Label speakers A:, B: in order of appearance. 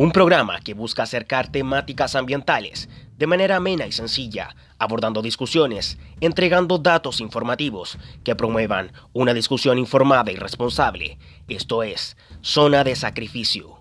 A: Un programa que busca acercar temáticas ambientales de manera amena y sencilla, abordando discusiones, entregando datos informativos que promuevan una discusión informada y responsable. Esto es Zona de Sacrificio.